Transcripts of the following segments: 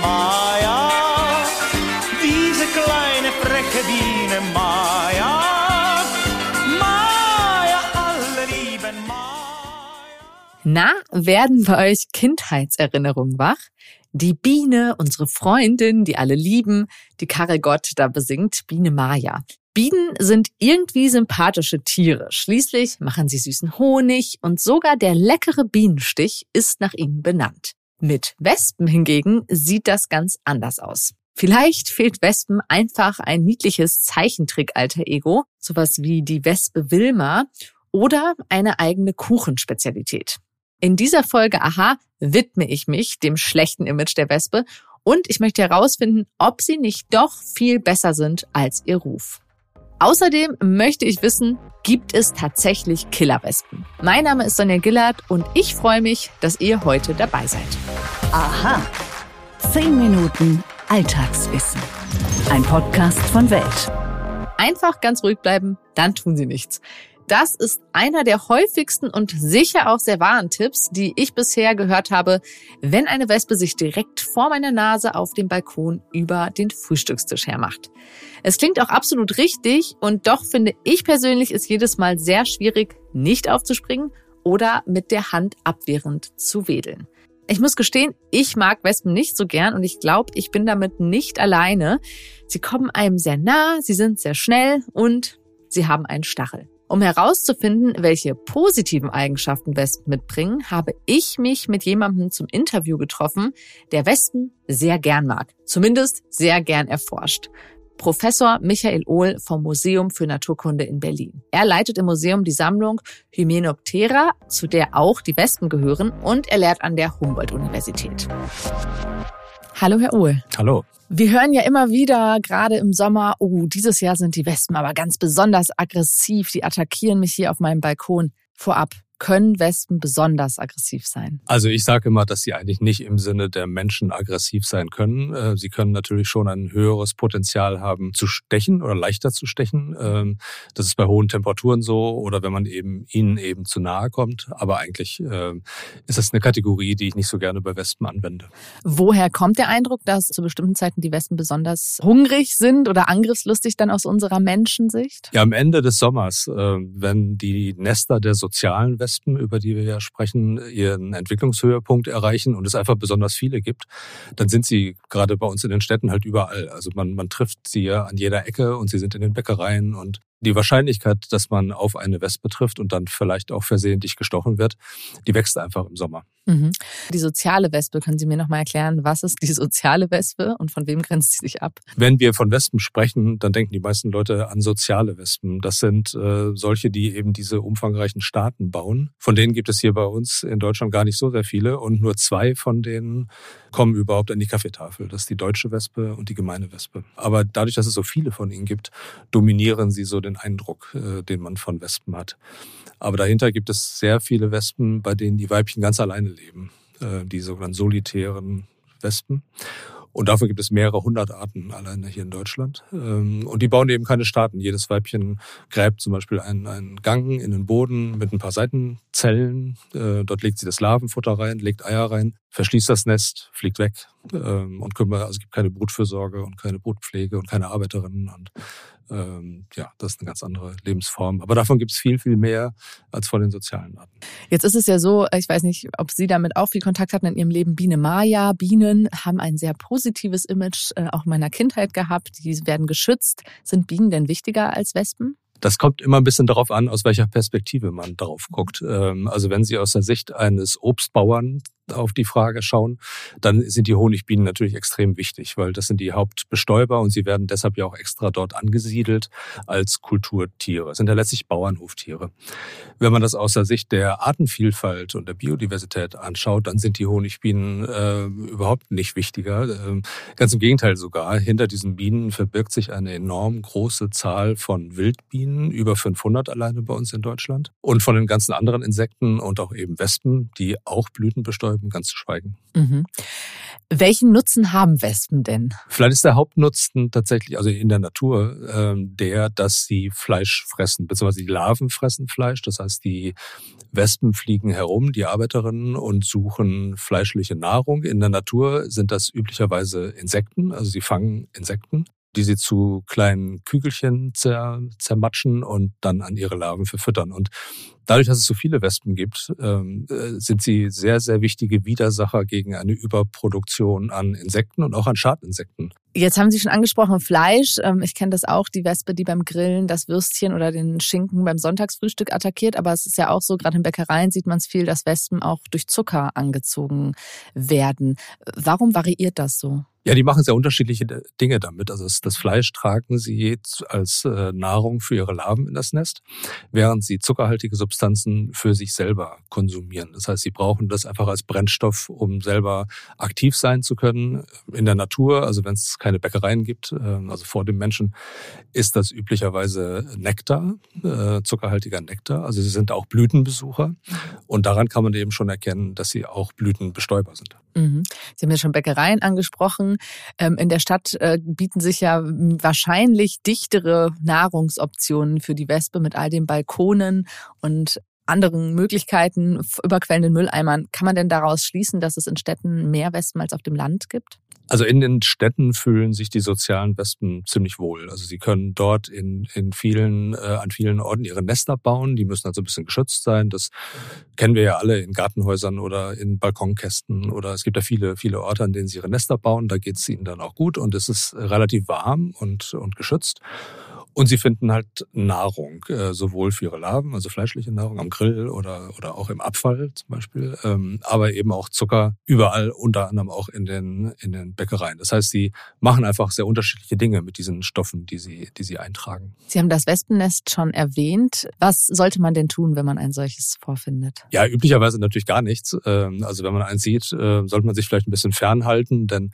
Maya, diese kleine freche Biene Maya, Maya, alle lieben Maya. Na, werden bei euch Kindheitserinnerungen wach? Die Biene, unsere Freundin, die alle lieben, die Karel Gott da besingt, Biene Maya. Bienen sind irgendwie sympathische Tiere. Schließlich machen sie süßen Honig und sogar der leckere Bienenstich ist nach ihnen benannt. Mit Wespen hingegen sieht das ganz anders aus. Vielleicht fehlt Wespen einfach ein niedliches Zeichentrick-Alter-Ego, sowas wie die Wespe Wilma oder eine eigene Kuchenspezialität. In dieser Folge Aha widme ich mich dem schlechten Image der Wespe und ich möchte herausfinden, ob sie nicht doch viel besser sind als ihr Ruf. Außerdem möchte ich wissen, gibt es tatsächlich Killerwespen? Mein Name ist Sonja Gillard und ich freue mich, dass ihr heute dabei seid. Aha. Zehn Minuten Alltagswissen. Ein Podcast von Welt. Einfach ganz ruhig bleiben, dann tun sie nichts. Das ist einer der häufigsten und sicher auch sehr wahren Tipps, die ich bisher gehört habe, wenn eine Wespe sich direkt vor meiner Nase auf dem Balkon über den Frühstückstisch hermacht. Es klingt auch absolut richtig und doch finde ich persönlich es jedes Mal sehr schwierig, nicht aufzuspringen oder mit der Hand abwehrend zu wedeln. Ich muss gestehen, ich mag Wespen nicht so gern und ich glaube, ich bin damit nicht alleine. Sie kommen einem sehr nah, sie sind sehr schnell und sie haben einen Stachel. Um herauszufinden, welche positiven Eigenschaften Wespen mitbringen, habe ich mich mit jemandem zum Interview getroffen, der Wespen sehr gern mag. Zumindest sehr gern erforscht. Professor Michael Ohl vom Museum für Naturkunde in Berlin. Er leitet im Museum die Sammlung Hymenoptera, zu der auch die Wespen gehören, und er lehrt an der Humboldt-Universität. Hallo, Herr Ohl. Hallo. Wir hören ja immer wieder, gerade im Sommer, oh, dieses Jahr sind die Wespen aber ganz besonders aggressiv. Die attackieren mich hier auf meinem Balkon. Vorab, können Wespen besonders aggressiv sein? Also ich sage immer, dass sie eigentlich nicht im Sinne der Menschen aggressiv sein können. Äh, sie können natürlich schon ein höheres Potenzial haben zu stechen oder leichter zu stechen. Ähm, das ist bei hohen Temperaturen so oder wenn man eben ihnen eben zu nahe kommt. Aber eigentlich ähm, ist das eine Kategorie, die ich nicht so gerne bei Wespen anwende. Woher kommt der Eindruck, dass zu bestimmten Zeiten die Wespen besonders hungrig sind oder angriffslustig dann aus unserer Menschensicht? Ja, am Ende des Sommers, äh, wenn die Nester der sozialen Wespen Wespen, über die wir ja sprechen, ihren Entwicklungshöhepunkt erreichen und es einfach besonders viele gibt, dann sind sie gerade bei uns in den Städten halt überall. Also man, man trifft sie ja an jeder Ecke und sie sind in den Bäckereien und die Wahrscheinlichkeit, dass man auf eine Wespe trifft und dann vielleicht auch versehentlich gestochen wird, die wächst einfach im Sommer. Mhm. Die soziale Wespe, können Sie mir noch mal erklären, was ist die soziale Wespe und von wem grenzt sie sich ab? Wenn wir von Wespen sprechen, dann denken die meisten Leute an soziale Wespen. Das sind äh, solche, die eben diese umfangreichen Staaten bauen. Von denen gibt es hier bei uns in Deutschland gar nicht so sehr viele und nur zwei von denen kommen überhaupt an die Kaffeetafel. Das ist die deutsche Wespe und die gemeine Wespe. Aber dadurch, dass es so viele von ihnen gibt, dominieren sie so den Eindruck, äh, den man von Wespen hat. Aber dahinter gibt es sehr viele Wespen, bei denen die Weibchen ganz alleine leben, äh, die sogenannten solitären Wespen. Und davon gibt es mehrere hundert Arten alleine hier in Deutschland. Ähm, und die bauen eben keine Staaten. Jedes Weibchen gräbt zum Beispiel einen, einen Gang in den Boden mit ein paar Seitenzellen. Äh, dort legt sie das Larvenfutter rein, legt Eier rein, verschließt das Nest, fliegt weg ähm, und kümmert, also es gibt keine Brutfürsorge und keine Brutpflege und keine Arbeiterinnen und ähm, ja, das ist eine ganz andere Lebensform. Aber davon gibt es viel, viel mehr als von den sozialen Arten. Jetzt ist es ja so, ich weiß nicht, ob Sie damit auch viel Kontakt hatten in Ihrem Leben. Biene Maya, Bienen haben ein sehr positives Image äh, auch in meiner Kindheit gehabt. Die werden geschützt. Sind Bienen denn wichtiger als Wespen? Das kommt immer ein bisschen darauf an, aus welcher Perspektive man drauf guckt. Ähm, also wenn Sie aus der Sicht eines Obstbauern auf die Frage schauen, dann sind die Honigbienen natürlich extrem wichtig, weil das sind die Hauptbestäuber und sie werden deshalb ja auch extra dort angesiedelt als Kulturtiere. Das sind ja letztlich Bauernhoftiere. Wenn man das aus der Sicht der Artenvielfalt und der Biodiversität anschaut, dann sind die Honigbienen äh, überhaupt nicht wichtiger. Äh, ganz im Gegenteil sogar. Hinter diesen Bienen verbirgt sich eine enorm große Zahl von Wildbienen, über 500 alleine bei uns in Deutschland. Und von den ganzen anderen Insekten und auch eben Wespen, die auch Blüten bestäuben, ganz zu schweigen. Mhm. Welchen Nutzen haben Wespen denn? Vielleicht ist der Hauptnutzen tatsächlich, also in der Natur, äh, der, dass sie Fleisch fressen, beziehungsweise die Larven fressen Fleisch. Das heißt, die Wespen fliegen herum, die Arbeiterinnen, und suchen fleischliche Nahrung. In der Natur sind das üblicherweise Insekten, also sie fangen Insekten die sie zu kleinen Kügelchen zer, zermatschen und dann an ihre Larven verfüttern. Und dadurch, dass es so viele Wespen gibt, ähm, äh, sind sie sehr, sehr wichtige Widersacher gegen eine Überproduktion an Insekten und auch an Schadinsekten. Jetzt haben Sie schon angesprochen Fleisch. Ähm, ich kenne das auch, die Wespe, die beim Grillen das Würstchen oder den Schinken beim Sonntagsfrühstück attackiert. Aber es ist ja auch so, gerade in Bäckereien sieht man es viel, dass Wespen auch durch Zucker angezogen werden. Warum variiert das so? Ja, die machen sehr unterschiedliche Dinge damit. Also das Fleisch tragen sie als äh, Nahrung für ihre Larven in das Nest, während sie zuckerhaltige Substanzen für sich selber konsumieren. Das heißt, sie brauchen das einfach als Brennstoff, um selber aktiv sein zu können in der Natur. Also wenn es keine Bäckereien gibt, ähm, also vor dem Menschen, ist das üblicherweise Nektar, äh, zuckerhaltiger Nektar. Also sie sind auch Blütenbesucher. Und daran kann man eben schon erkennen, dass sie auch Blütenbestäuber sind. Mhm. Sie haben ja schon Bäckereien angesprochen. Ähm, in der Stadt äh, bieten sich ja wahrscheinlich dichtere Nahrungsoptionen für die Wespe mit all den Balkonen und anderen Möglichkeiten, überquellenden Mülleimern. Kann man denn daraus schließen, dass es in Städten mehr Wespen als auf dem Land gibt? Also in den Städten fühlen sich die sozialen Wespen ziemlich wohl. Also sie können dort in, in vielen, äh, an vielen Orten ihre Nester bauen. Die müssen also ein bisschen geschützt sein. Das kennen wir ja alle in Gartenhäusern oder in Balkonkästen oder es gibt ja viele, viele Orte, an denen sie ihre Nester bauen. Da geht es ihnen dann auch gut und es ist relativ warm und, und geschützt. Und sie finden halt Nahrung, äh, sowohl für ihre Larven, also fleischliche Nahrung am Grill oder, oder auch im Abfall zum Beispiel, ähm, aber eben auch Zucker überall, unter anderem auch in den, in den Bäckereien. Das heißt, sie machen einfach sehr unterschiedliche Dinge mit diesen Stoffen, die sie, die sie eintragen. Sie haben das Wespennest schon erwähnt. Was sollte man denn tun, wenn man ein solches vorfindet? Ja, üblicherweise natürlich gar nichts. Ähm, also wenn man eins sieht, äh, sollte man sich vielleicht ein bisschen fernhalten, denn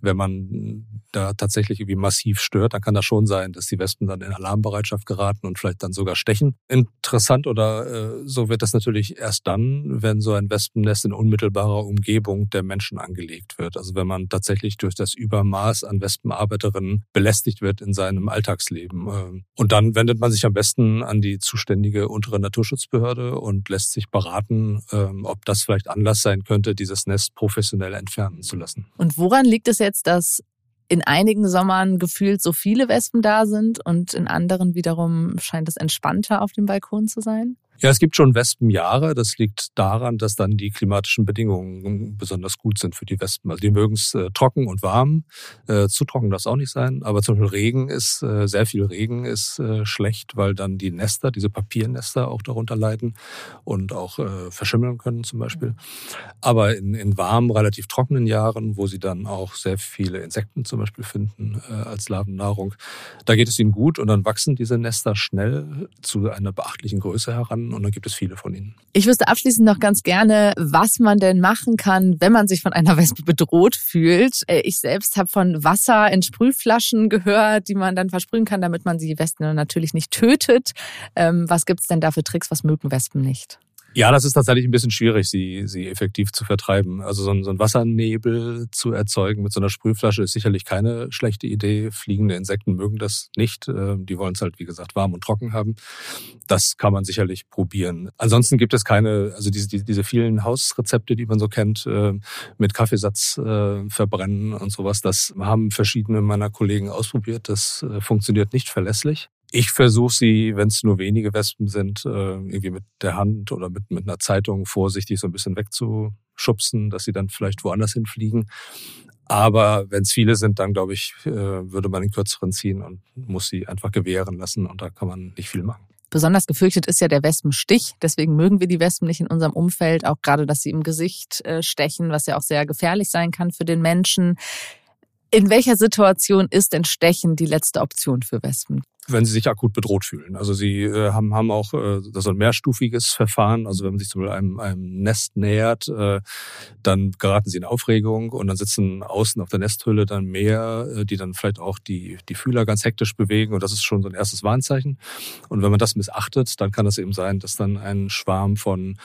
wenn man da tatsächlich irgendwie massiv stört, dann kann das schon sein, dass die Wespen dann dann in Alarmbereitschaft geraten und vielleicht dann sogar stechen. Interessant oder äh, so wird das natürlich erst dann, wenn so ein Wespennest in unmittelbarer Umgebung der Menschen angelegt wird. Also wenn man tatsächlich durch das Übermaß an Wespenarbeiterinnen belästigt wird in seinem Alltagsleben. Ähm, und dann wendet man sich am besten an die zuständige untere Naturschutzbehörde und lässt sich beraten, ähm, ob das vielleicht Anlass sein könnte, dieses Nest professionell entfernen zu lassen. Und woran liegt es jetzt, dass in einigen Sommern gefühlt so viele Wespen da sind und in anderen wiederum scheint es entspannter auf dem Balkon zu sein? Ja, es gibt schon Wespenjahre. Das liegt daran, dass dann die klimatischen Bedingungen besonders gut sind für die Wespen. Also die mögen es äh, trocken und warm. Äh, zu trocken darf es auch nicht sein. Aber zum Beispiel Regen ist, äh, sehr viel Regen ist äh, schlecht, weil dann die Nester, diese Papiernester auch darunter leiden und auch äh, verschimmeln können zum Beispiel. Aber in, in warmen, relativ trockenen Jahren, wo sie dann auch sehr viele Insekten zum Beispiel finden äh, als Larvennahrung, da geht es ihnen gut und dann wachsen diese Nester schnell zu einer beachtlichen Größe heran und dann gibt es viele von ihnen. Ich wüsste abschließend noch ganz gerne, was man denn machen kann, wenn man sich von einer Wespe bedroht fühlt. Äh, ich selbst habe von Wasser in Sprühflaschen gehört, die man dann versprühen kann, damit man die Wespen natürlich nicht tötet. Ähm, was gibt's denn da für Tricks? Was mögen Wespen nicht? Ja, das ist tatsächlich ein bisschen schwierig, sie, sie effektiv zu vertreiben. Also so ein, so ein Wassernebel zu erzeugen mit so einer Sprühflasche ist sicherlich keine schlechte Idee. Fliegende Insekten mögen das nicht. Ähm, die wollen es halt, wie gesagt, warm und trocken haben. Das kann man sicherlich probieren. Ansonsten gibt es keine, also diese, diese vielen Hausrezepte, die man so kennt, äh, mit Kaffeesatz äh, verbrennen und sowas. Das haben verschiedene meiner Kollegen ausprobiert. Das äh, funktioniert nicht verlässlich. Ich versuche sie, wenn es nur wenige Wespen sind, äh, irgendwie mit der Hand oder mit, mit einer Zeitung vorsichtig so ein bisschen wegzuschubsen, dass sie dann vielleicht woanders hinfliegen. Aber wenn es viele sind, dann glaube ich, äh, würde man den kürzeren ziehen und muss sie einfach gewähren lassen und da kann man nicht viel machen. Besonders gefürchtet ist ja der Wespenstich. Deswegen mögen wir die Wespen nicht in unserem Umfeld. Auch gerade, dass sie im Gesicht äh, stechen, was ja auch sehr gefährlich sein kann für den Menschen. In welcher Situation ist denn Stechen die letzte Option für Wespen? Wenn sie sich akut bedroht fühlen. Also sie äh, haben, haben auch äh, so ein mehrstufiges Verfahren. Also wenn man sich zum Beispiel einem, einem Nest nähert, äh, dann geraten sie in Aufregung und dann sitzen außen auf der Nesthülle dann mehr, äh, die dann vielleicht auch die, die Fühler ganz hektisch bewegen und das ist schon so ein erstes Warnzeichen. Und wenn man das missachtet, dann kann es eben sein, dass dann ein Schwarm von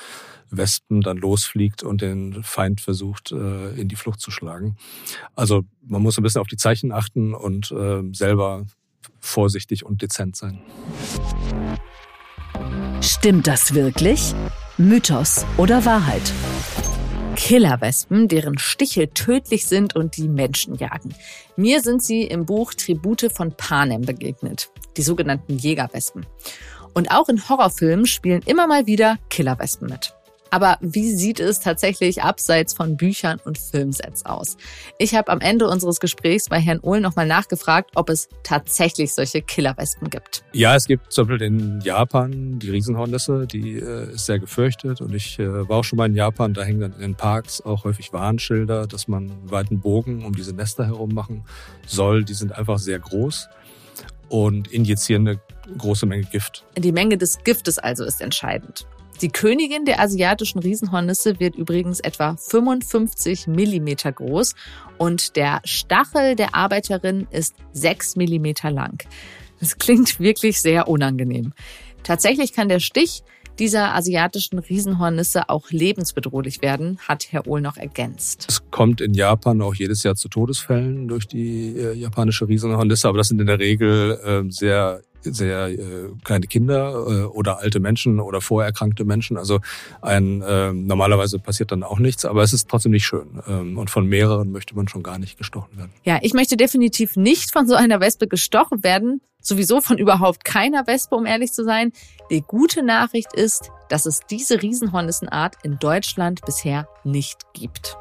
Wespen dann losfliegt und den Feind versucht, äh, in die Flucht zu schlagen. Also man muss ein bisschen auf die Zeichen achten und äh, selber vorsichtig und dezent sein. Stimmt das wirklich? Mythos oder Wahrheit? Killerwespen, deren Stiche tödlich sind und die Menschen jagen. Mir sind sie im Buch Tribute von Panem begegnet, die sogenannten Jägerwespen. Und auch in Horrorfilmen spielen immer mal wieder Killerwespen mit. Aber wie sieht es tatsächlich abseits von Büchern und Filmsets aus? Ich habe am Ende unseres Gesprächs bei Herrn Ohl nochmal nachgefragt, ob es tatsächlich solche Killerwespen gibt. Ja, es gibt zum Beispiel in Japan die Riesenhornisse, die äh, ist sehr gefürchtet. Und ich äh, war auch schon mal in Japan, da hängen dann in den Parks auch häufig Warnschilder, dass man einen weiten Bogen um diese Nester herum machen soll. Die sind einfach sehr groß und injizieren eine große Menge Gift. Die Menge des Giftes also ist entscheidend. Die Königin der asiatischen Riesenhornisse wird übrigens etwa 55 Millimeter groß und der Stachel der Arbeiterin ist 6 Millimeter lang. Das klingt wirklich sehr unangenehm. Tatsächlich kann der Stich dieser asiatischen Riesenhornisse auch lebensbedrohlich werden, hat Herr Ohl noch ergänzt. Es kommt in Japan auch jedes Jahr zu Todesfällen durch die äh, japanische Riesenhornisse, aber das sind in der Regel äh, sehr sehr äh, kleine Kinder äh, oder alte Menschen oder vorerkrankte Menschen. Also ein äh, normalerweise passiert dann auch nichts, aber es ist trotzdem nicht schön. Ähm, und von mehreren möchte man schon gar nicht gestochen werden. Ja, ich möchte definitiv nicht von so einer Wespe gestochen werden. Sowieso von überhaupt keiner Wespe, um ehrlich zu sein. Die gute Nachricht ist, dass es diese Riesenhornissenart in Deutschland bisher nicht gibt.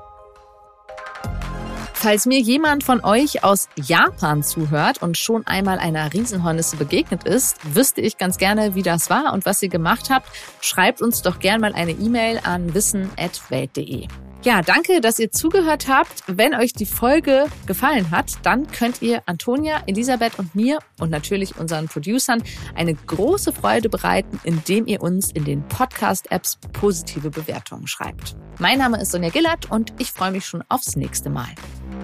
Falls mir jemand von euch aus Japan zuhört und schon einmal einer Riesenhornisse begegnet ist, wüsste ich ganz gerne, wie das war und was ihr gemacht habt. Schreibt uns doch gern mal eine E-Mail an wissen.welt.de. Ja, danke, dass ihr zugehört habt. Wenn euch die Folge gefallen hat, dann könnt ihr Antonia, Elisabeth und mir und natürlich unseren Producern eine große Freude bereiten, indem ihr uns in den Podcast-Apps positive Bewertungen schreibt. Mein Name ist Sonja Gillert und ich freue mich schon aufs nächste Mal.